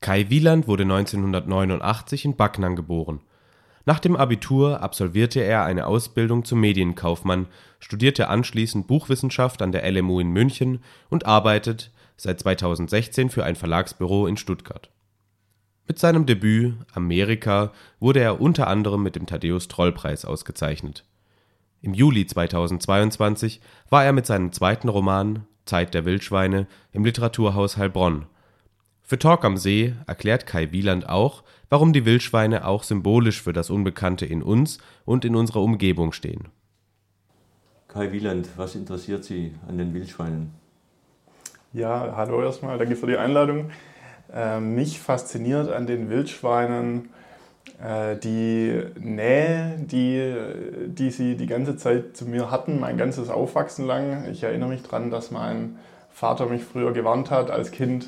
Kai Wieland wurde 1989 in Backnang geboren. Nach dem Abitur absolvierte er eine Ausbildung zum Medienkaufmann, studierte anschließend Buchwissenschaft an der LMU in München und arbeitet seit 2016 für ein Verlagsbüro in Stuttgart. Mit seinem Debüt Amerika wurde er unter anderem mit dem Thaddäus-Troll-Preis ausgezeichnet. Im Juli 2022 war er mit seinem zweiten Roman Zeit der Wildschweine im Literaturhaus Heilbronn für Talk am See erklärt Kai Wieland auch, warum die Wildschweine auch symbolisch für das Unbekannte in uns und in unserer Umgebung stehen. Kai Wieland, was interessiert Sie an den Wildschweinen? Ja, hallo erstmal, danke für die Einladung. Äh, mich fasziniert an den Wildschweinen äh, die Nähe, die, die sie die ganze Zeit zu mir hatten, mein ganzes Aufwachsen lang. Ich erinnere mich daran, dass mein Vater mich früher gewarnt hat als Kind,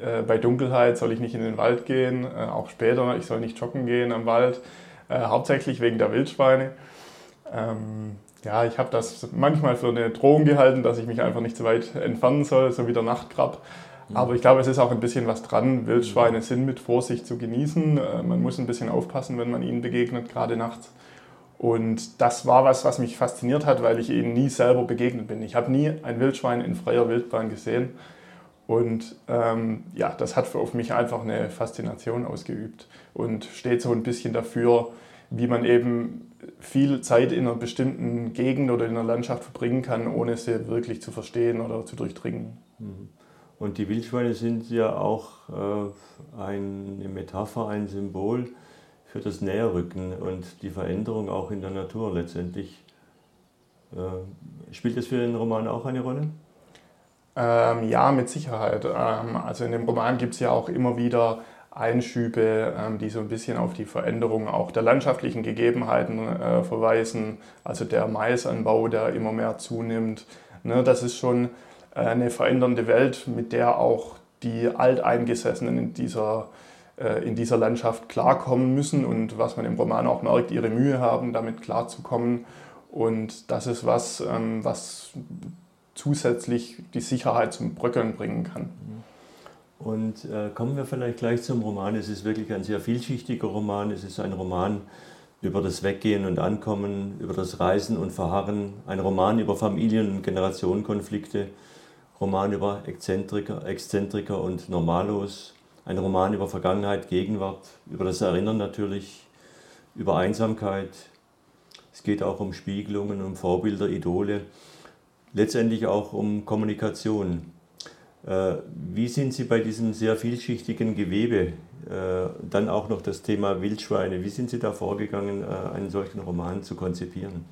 äh, bei Dunkelheit soll ich nicht in den Wald gehen, äh, auch später, ich soll nicht joggen gehen am Wald, äh, hauptsächlich wegen der Wildschweine. Ähm, ja, ich habe das manchmal für eine Drohung gehalten, dass ich mich einfach nicht so weit entfernen soll, so wie der Nachtkrab. Mhm. Aber ich glaube, es ist auch ein bisschen was dran. Wildschweine sind mit Vorsicht zu genießen. Äh, man muss ein bisschen aufpassen, wenn man ihnen begegnet, gerade nachts. Und das war was, was mich fasziniert hat, weil ich ihnen nie selber begegnet bin. Ich habe nie ein Wildschwein in freier Wildbahn gesehen. Und ähm, ja, das hat auf mich einfach eine Faszination ausgeübt und steht so ein bisschen dafür, wie man eben viel Zeit in einer bestimmten Gegend oder in einer Landschaft verbringen kann, ohne sie wirklich zu verstehen oder zu durchdringen. Mhm. Und die Wildschweine sind ja auch äh, eine Metapher, ein Symbol für das Näherrücken und die Veränderung auch in der Natur letztendlich. Äh, spielt das für den Roman auch eine Rolle? Ähm, ja, mit Sicherheit. Ähm, also in dem Roman gibt es ja auch immer wieder Einschübe, ähm, die so ein bisschen auf die Veränderung auch der landschaftlichen Gegebenheiten äh, verweisen. Also der Maisanbau, der immer mehr zunimmt. Ne, das ist schon äh, eine verändernde Welt, mit der auch die Alteingesessenen in dieser, äh, in dieser Landschaft klarkommen müssen und was man im Roman auch merkt, ihre Mühe haben, damit klarzukommen. Und das ist was, ähm, was zusätzlich die Sicherheit zum Bröckeln bringen kann. Und äh, kommen wir vielleicht gleich zum Roman. Es ist wirklich ein sehr vielschichtiger Roman. Es ist ein Roman über das Weggehen und Ankommen, über das Reisen und Verharren, ein Roman über Familien- und Generationenkonflikte, Roman über Exzentriker, Exzentriker und Normalos, ein Roman über Vergangenheit, Gegenwart, über das Erinnern natürlich, über Einsamkeit. Es geht auch um Spiegelungen, um Vorbilder, Idole letztendlich auch um Kommunikation. Äh, wie sind Sie bei diesem sehr vielschichtigen Gewebe, äh, dann auch noch das Thema Wildschweine, wie sind Sie da vorgegangen, äh, einen solchen Roman zu konzipieren?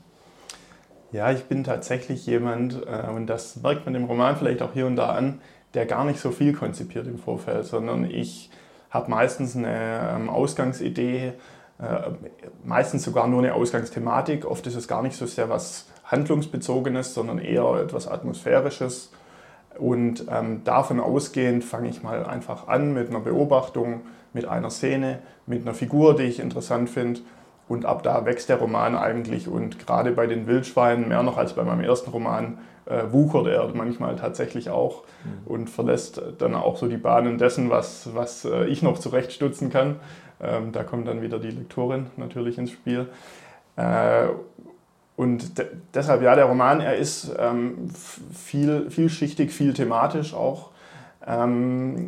Ja, ich bin tatsächlich jemand, und das merkt man im Roman vielleicht auch hier und da an, der gar nicht so viel konzipiert im Vorfeld, sondern ich habe meistens eine ähm, Ausgangsidee, meistens sogar nur eine Ausgangsthematik. Oft ist es gar nicht so sehr was handlungsbezogenes, sondern eher etwas atmosphärisches. Und ähm, davon ausgehend fange ich mal einfach an mit einer Beobachtung, mit einer Szene, mit einer Figur, die ich interessant finde. Und ab da wächst der Roman eigentlich. Und gerade bei den Wildschweinen, mehr noch als bei meinem ersten Roman, äh, wuchert er manchmal tatsächlich auch mhm. und verlässt dann auch so die Bahnen dessen, was, was äh, ich noch zurechtstutzen kann. Ähm, da kommt dann wieder die Lektorin natürlich ins Spiel. Äh, und deshalb, ja, der Roman, er ist ähm, viel, vielschichtig, viel thematisch auch. Ähm,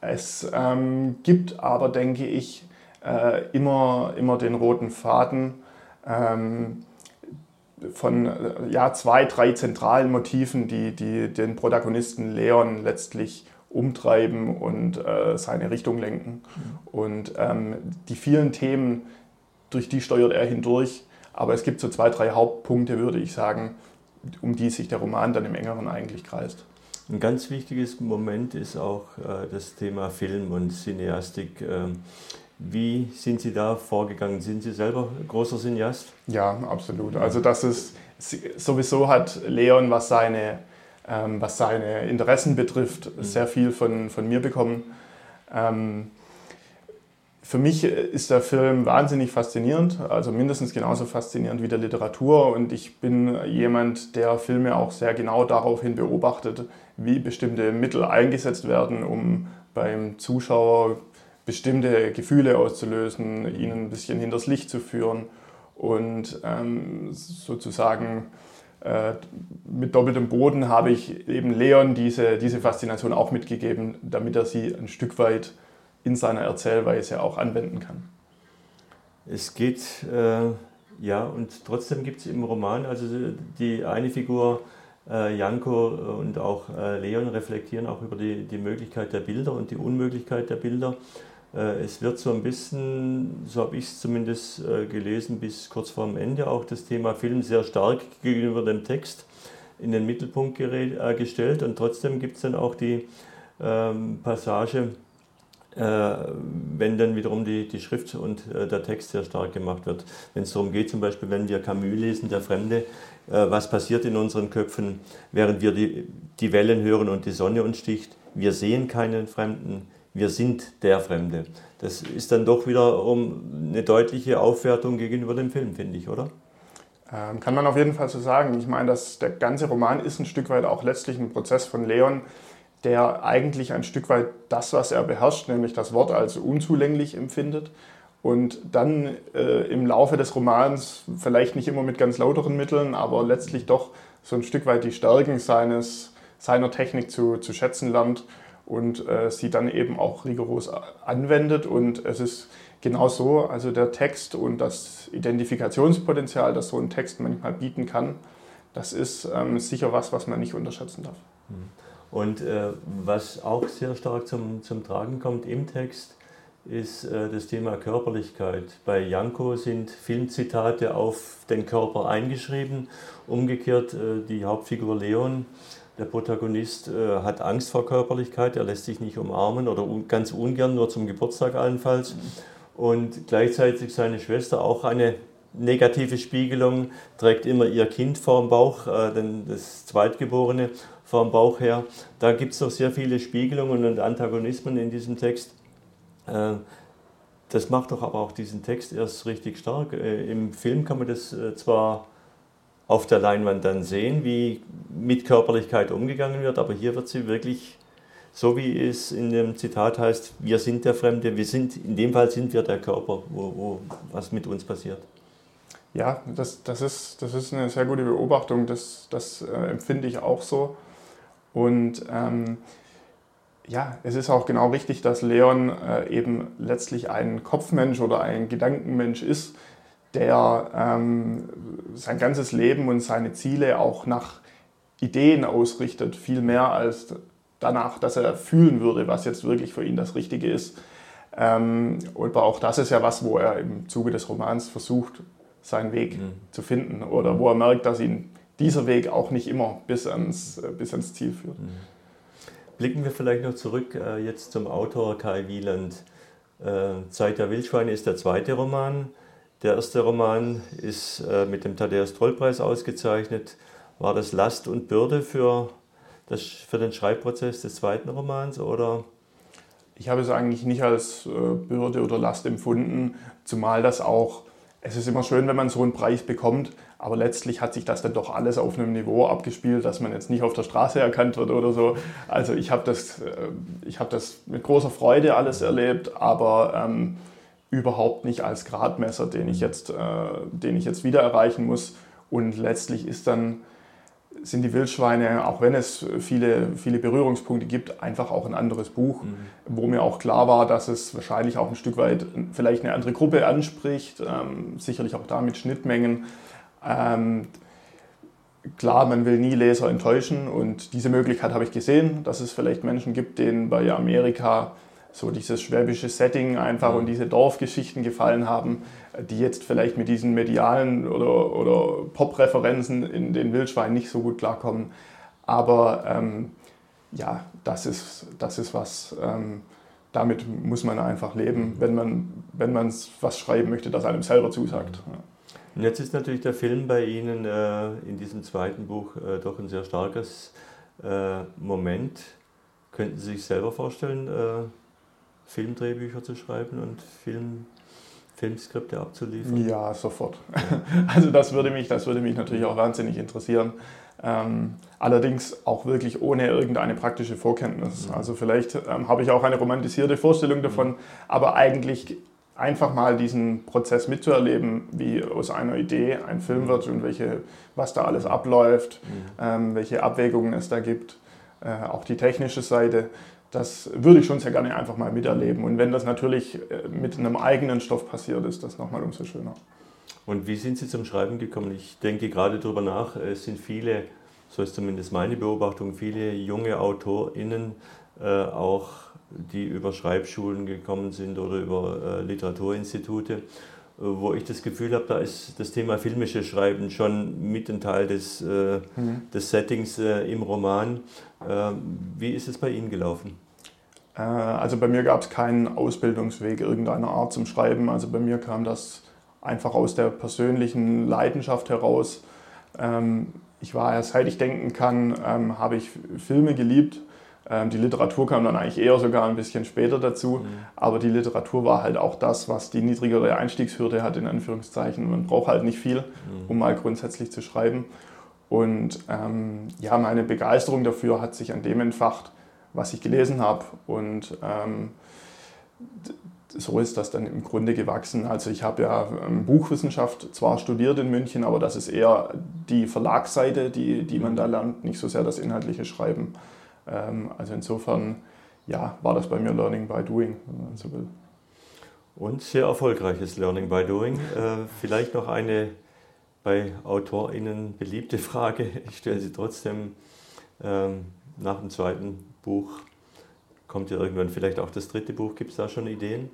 es ähm, gibt aber, denke ich, äh, immer, immer den roten Faden ähm, von äh, ja, zwei, drei zentralen Motiven, die, die den Protagonisten Leon letztlich umtreiben und äh, seine Richtung lenken. Mhm. Und ähm, die vielen Themen, durch die steuert er hindurch, aber es gibt so zwei, drei Hauptpunkte, würde ich sagen, um die sich der Roman dann im engeren eigentlich kreist. Ein ganz wichtiges Moment ist auch äh, das Thema Film und Cineastik. Ähm, wie sind Sie da vorgegangen? Sind Sie selber großer Cineast? Ja, absolut. Also das ist sowieso hat Leon, was seine, ähm, was seine Interessen betrifft, mhm. sehr viel von, von mir bekommen. Für mich ist der Film wahnsinnig faszinierend, also mindestens genauso faszinierend wie der Literatur. Und ich bin jemand, der Filme auch sehr genau daraufhin beobachtet, wie bestimmte Mittel eingesetzt werden, um beim Zuschauer bestimmte Gefühle auszulösen, ihn ein bisschen hinters Licht zu führen und ähm, sozusagen äh, mit doppeltem Boden habe ich eben Leon diese, diese Faszination auch mitgegeben, damit er sie ein Stück weit in seiner Erzählweise auch anwenden kann. Es geht, äh, ja, und trotzdem gibt es im Roman, also die eine Figur, äh, Janko und auch äh, Leon reflektieren auch über die, die Möglichkeit der Bilder und die Unmöglichkeit der Bilder. Äh, es wird so ein bisschen, so habe ich es zumindest äh, gelesen, bis kurz vor dem Ende auch das Thema Film sehr stark gegenüber dem Text in den Mittelpunkt äh, gestellt und trotzdem gibt es dann auch die ähm, Passage, wenn dann wiederum die, die Schrift und der Text sehr stark gemacht wird. Wenn es darum geht, zum Beispiel, wenn wir Camus lesen, der Fremde, was passiert in unseren Köpfen, während wir die, die Wellen hören und die Sonne uns sticht. Wir sehen keinen Fremden, wir sind der Fremde. Das ist dann doch wiederum eine deutliche Aufwertung gegenüber dem Film, finde ich, oder? Ähm, kann man auf jeden Fall so sagen. Ich meine, dass der ganze Roman ist ein Stück weit auch letztlich ein Prozess von Leon, der eigentlich ein Stück weit das, was er beherrscht, nämlich das Wort als unzulänglich empfindet und dann äh, im Laufe des Romans, vielleicht nicht immer mit ganz lauteren Mitteln, aber letztlich doch so ein Stück weit die Stärken seines, seiner Technik zu, zu schätzen lernt und äh, sie dann eben auch rigoros anwendet. Und es ist genau so, also der Text und das Identifikationspotenzial, das so ein Text manchmal bieten kann, das ist ähm, sicher was, was man nicht unterschätzen darf. Mhm. Und äh, was auch sehr stark zum, zum Tragen kommt im Text, ist äh, das Thema Körperlichkeit. Bei Janko sind Filmzitate auf den Körper eingeschrieben. Umgekehrt äh, die Hauptfigur Leon der Protagonist äh, hat Angst vor Körperlichkeit, er lässt sich nicht umarmen oder un ganz ungern, nur zum Geburtstag allenfalls. Und gleichzeitig seine Schwester auch eine negative Spiegelung, trägt immer ihr Kind vor dem Bauch, äh, denn das Zweitgeborene vor dem Bauch her. Da gibt es noch sehr viele Spiegelungen und Antagonismen in diesem Text. Äh, das macht doch aber auch diesen Text erst richtig stark. Äh, Im Film kann man das äh, zwar auf der Leinwand dann sehen, wie mit Körperlichkeit umgegangen wird, aber hier wird sie wirklich so wie es in dem Zitat heißt, wir sind der Fremde, wir sind, in dem Fall sind wir der Körper, wo, wo was mit uns passiert. Ja, das, das, ist, das ist eine sehr gute Beobachtung, das, das äh, empfinde ich auch so. Und ähm, ja, es ist auch genau richtig, dass Leon äh, eben letztlich ein Kopfmensch oder ein Gedankenmensch ist, der ähm, sein ganzes Leben und seine Ziele auch nach Ideen ausrichtet, viel mehr als danach, dass er fühlen würde, was jetzt wirklich für ihn das Richtige ist. Ähm, aber auch das ist ja was, wo er im Zuge des Romans versucht, seinen Weg mhm. zu finden oder wo er merkt, dass ihn dieser Weg auch nicht immer bis ans, bis ans Ziel führt. Mhm. Blicken wir vielleicht noch zurück äh, jetzt zum Autor Kai Wieland. Äh, Zeit der Wildschweine ist der zweite Roman. Der erste Roman ist äh, mit dem Thaddeus-Troll-Preis ausgezeichnet. War das Last und Bürde für, das, für den Schreibprozess des zweiten Romans oder? Ich habe es eigentlich nicht als äh, Bürde oder Last empfunden, zumal das auch, es ist immer schön, wenn man so einen Preis bekommt, aber letztlich hat sich das dann doch alles auf einem Niveau abgespielt, dass man jetzt nicht auf der Straße erkannt wird oder so. Also ich habe das, äh, habe das mit großer Freude alles erlebt, aber ähm, überhaupt nicht als Gradmesser, den ich jetzt, äh, den ich jetzt wieder erreichen muss. Und letztlich ist dann, sind die Wildschweine, auch wenn es viele, viele Berührungspunkte gibt, einfach auch ein anderes Buch, mhm. wo mir auch klar war, dass es wahrscheinlich auch ein Stück weit vielleicht eine andere Gruppe anspricht, ähm, sicherlich auch da mit Schnittmengen. Ähm, klar, man will nie Leser enttäuschen und diese Möglichkeit habe ich gesehen, dass es vielleicht Menschen gibt, denen bei Amerika so dieses schwäbische Setting einfach und diese Dorfgeschichten gefallen haben, die jetzt vielleicht mit diesen medialen oder, oder Pop-Referenzen in den Wildschweinen nicht so gut klarkommen. Aber ähm, ja, das ist, das ist was, ähm, damit muss man einfach leben, wenn man, wenn man was schreiben möchte, das einem selber zusagt. Ja. Und jetzt ist natürlich der Film bei Ihnen äh, in diesem zweiten Buch äh, doch ein sehr starkes äh, Moment. Könnten Sie sich selber vorstellen, äh, Filmdrehbücher zu schreiben und Film, Filmskripte abzuliefern? Ja, sofort. Also das würde mich, das würde mich natürlich auch wahnsinnig interessieren. Ähm, allerdings auch wirklich ohne irgendeine praktische Vorkenntnis. Mhm. Also vielleicht ähm, habe ich auch eine romantisierte Vorstellung davon, mhm. aber eigentlich einfach mal diesen Prozess mitzuerleben, wie aus einer Idee ein Film wird und welche, was da alles abläuft, mhm. ähm, welche Abwägungen es da gibt, äh, auch die technische Seite. Das würde ich schon sehr gerne einfach mal miterleben. Und wenn das natürlich äh, mit einem eigenen Stoff passiert, ist das nochmal umso schöner. Und wie sind Sie zum Schreiben gekommen? Ich denke gerade darüber nach, es sind viele, so ist zumindest meine Beobachtung, viele junge AutorInnen äh, auch, die über Schreibschulen gekommen sind oder über äh, Literaturinstitute, wo ich das Gefühl habe, da ist das Thema filmische Schreiben schon mit ein Teil des, äh, mhm. des Settings äh, im Roman. Ähm, wie ist es bei Ihnen gelaufen? Äh, also bei mir gab es keinen Ausbildungsweg irgendeiner Art zum Schreiben. Also bei mir kam das einfach aus der persönlichen Leidenschaft heraus. Ähm, ich war ja, seit ich denken kann, ähm, habe ich Filme geliebt. Ähm, die Literatur kam dann eigentlich eher sogar ein bisschen später dazu. Mhm. Aber die Literatur war halt auch das, was die niedrigere Einstiegshürde hat, in Anführungszeichen. Man braucht halt nicht viel, mhm. um mal grundsätzlich zu schreiben. Und ähm, ja, meine Begeisterung dafür hat sich an dem entfacht, was ich gelesen habe. Und ähm, so ist das dann im Grunde gewachsen. Also ich habe ja ähm, Buchwissenschaft zwar studiert in München, aber das ist eher die Verlagsseite, die, die man da lernt, nicht so sehr das inhaltliche Schreiben. Ähm, also insofern ja, war das bei mir Learning by Doing, wenn man so will. Und sehr erfolgreiches Learning by Doing. Äh, vielleicht noch eine bei AutorInnen beliebte Frage. Ich stelle sie trotzdem ähm, nach dem zweiten Buch. Kommt ja irgendwann vielleicht auch das dritte Buch? Gibt es da schon Ideen?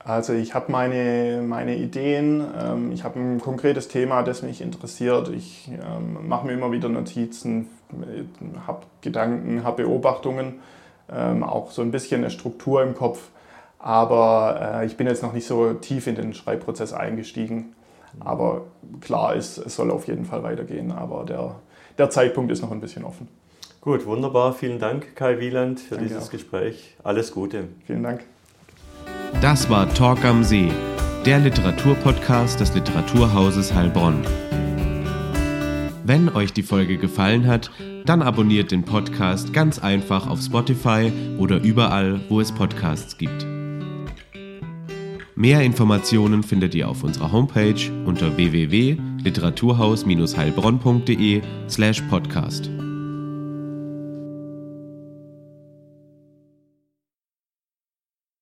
Also ich habe meine, meine Ideen, ähm, ich habe ein konkretes Thema, das mich interessiert. Ich ähm, mache mir immer wieder Notizen, habe Gedanken, habe Beobachtungen, ähm, auch so ein bisschen eine Struktur im Kopf. Aber äh, ich bin jetzt noch nicht so tief in den Schreibprozess eingestiegen. Aber klar ist, es soll auf jeden Fall weitergehen. Aber der, der Zeitpunkt ist noch ein bisschen offen. Gut, wunderbar. Vielen Dank, Kai Wieland, für Danke dieses auch. Gespräch. Alles Gute. Vielen Dank. Das war Talk am See, der Literaturpodcast des Literaturhauses Heilbronn. Wenn euch die Folge gefallen hat, dann abonniert den Podcast ganz einfach auf Spotify oder überall, wo es Podcasts gibt. Mehr Informationen findet ihr auf unserer Homepage unter www.literaturhaus-heilbronn.de slash podcast.